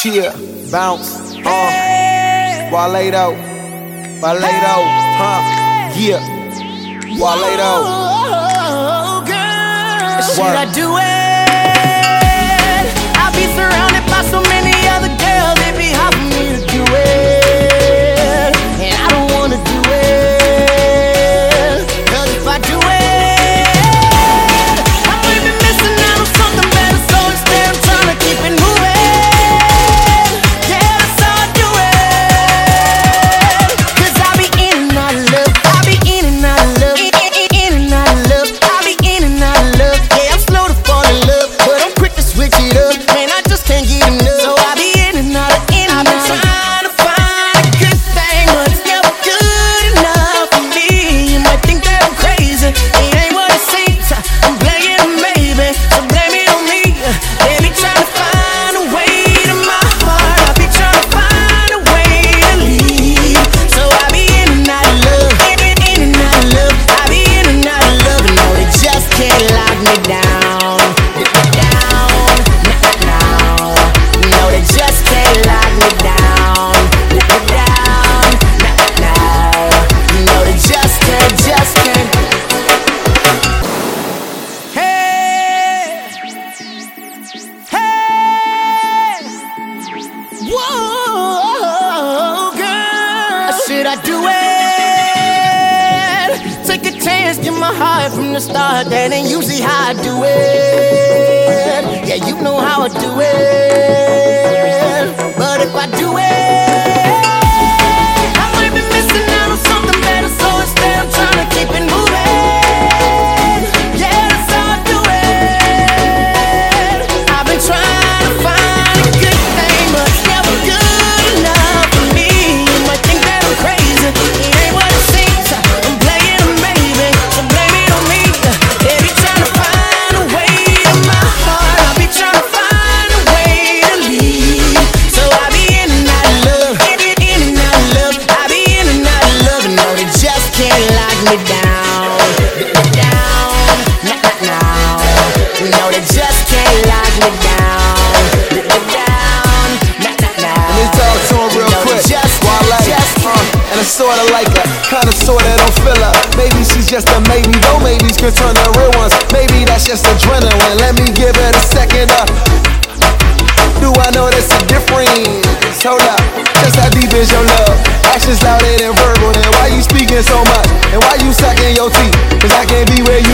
Cheer, bounce, uh, Waledo, Waledo, huh, yeah, Waledo. Should I do it? I do it. Take a chance, get my heart from the start, that ain't usually how I do it. Yeah, you know how I do it. Just can't drag me down, rip it down. Let me talk to him real quick. Uh, and I sorta like her, kinda sorta don't feel her. Maybe she's just a maybe, though maybes can turn to real ones. Maybe that's just adrenaline. Let me give it a second up. Do I know that's a difference? Hold up, just how deep is your love? Actions louder than verbal, then why you speaking so much? And why you sucking your teeth? Cause I can't be where you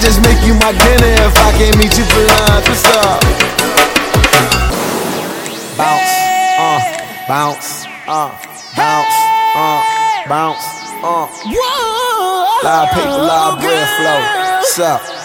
just make you my dinner if I can't meet you for lunch. What's up? Bounce, uh, bounce, uh, bounce, uh, bounce, uh. Whoa! Live paper, live bread flow. What's up?